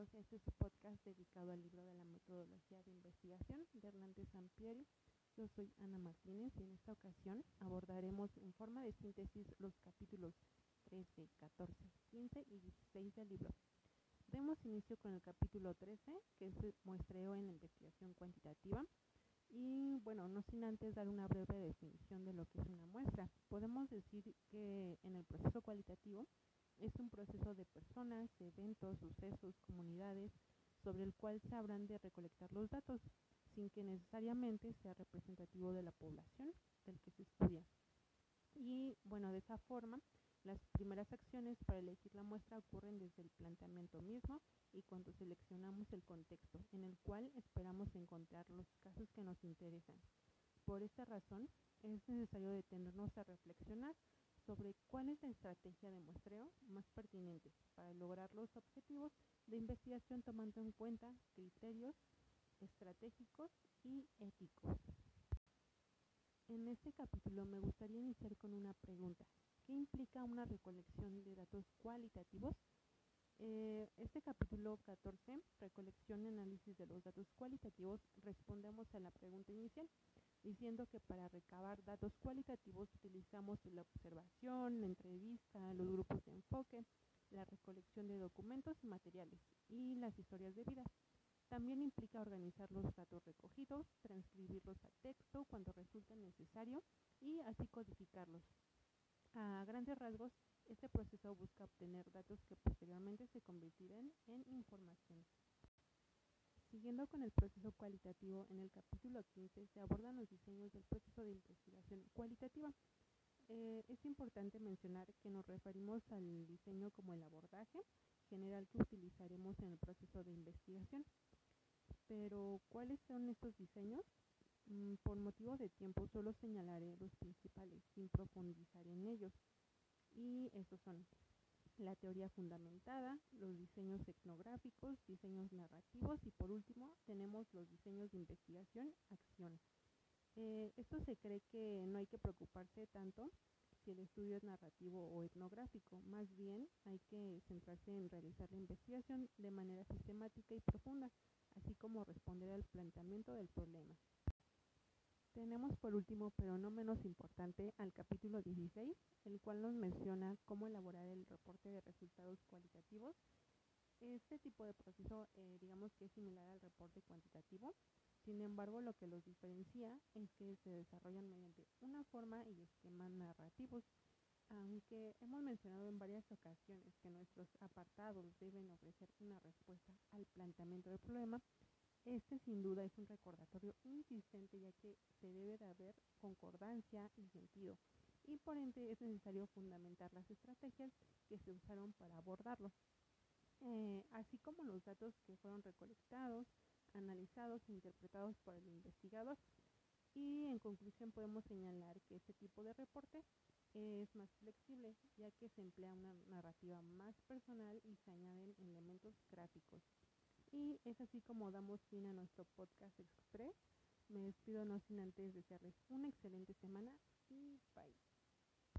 bienvenidos este su podcast dedicado al libro de la metodología de investigación de Hernández Sampieri. Yo soy Ana Martínez y en esta ocasión abordaremos en forma de síntesis los capítulos 13, 14, 15 y 16 del libro. Demos inicio con el capítulo 13, que es muestreo en la investigación cuantitativa. Y bueno, no sin antes dar una breve definición de lo que es una muestra. Podemos decir que en el proceso cualitativo es un proceso de personas, eventos, sucesos, comunidades, sobre el cual se habrán de recolectar los datos, sin que necesariamente sea representativo de la población del que se estudia. Y bueno, de esa forma, las primeras acciones para elegir la muestra ocurren desde el planteamiento mismo y cuando seleccionamos el contexto en el cual esperamos encontrar los casos que nos interesan. Por esta razón, es necesario detenernos a reflexionar sobre cuál es la estrategia de muestreo más pertinente para lograr los objetivos de investigación tomando en cuenta criterios estratégicos y éticos. En este capítulo me gustaría iniciar con una pregunta. ¿Qué implica una recolección de datos cualitativos? Eh, este capítulo 14, recolección y análisis de los datos cualitativos, respondemos a la pregunta inicial diciendo que para recabar datos cualitativos utilizamos la observación, la entrevista, los grupos de enfoque, la recolección de documentos y materiales y las historias de vida. También implica organizar los datos recogidos, transcribirlos a texto cuando resulte necesario y así codificarlos. A grandes rasgos, este proceso busca obtener datos que posteriormente se convertirán en información. Siguiendo con el proceso cualitativo, en el capítulo 15 se abordan los diseños del proceso de investigación cualitativa. Eh, es importante mencionar que nos referimos al diseño como el abordaje general que utilizaremos en el proceso de investigación. Pero, ¿cuáles son estos diseños? Mm, por motivo de tiempo solo señalaré los principales sin profundizar en ellos. Y estos son la teoría fundamentada, los diseños etnográficos, diseños narrativos y por último tenemos los diseños de investigación, acción. Eh, esto se cree que no hay que preocuparse tanto si el estudio es narrativo o etnográfico, más bien hay que centrarse en realizar la investigación de manera sistemática y profunda, así como responder al planteamiento del problema. Tenemos por último, pero no menos importante, al capítulo 16, el cual nos menciona cómo elaborar el reporte de resultados cualitativos. Este tipo de proceso, eh, digamos que es similar al reporte cuantitativo, sin embargo, lo que los diferencia es que se desarrollan mediante una forma y esquemas narrativos. Aunque hemos mencionado en varias ocasiones que nuestros apartados deben ofrecer una respuesta al planteamiento del problema, este sin duda es un recordatorio insistente ya que se debe de haber concordancia y sentido y por ende es necesario fundamentar las estrategias que se usaron para abordarlo, eh, así como los datos que fueron recolectados, analizados e interpretados por el investigador. Y en conclusión podemos señalar que este tipo de reporte es más flexible ya que se emplea una narrativa más personal y se añaden elementos gráficos. Y es así como damos fin a nuestro podcast express. Me despido no sin antes desearles una excelente semana y bye.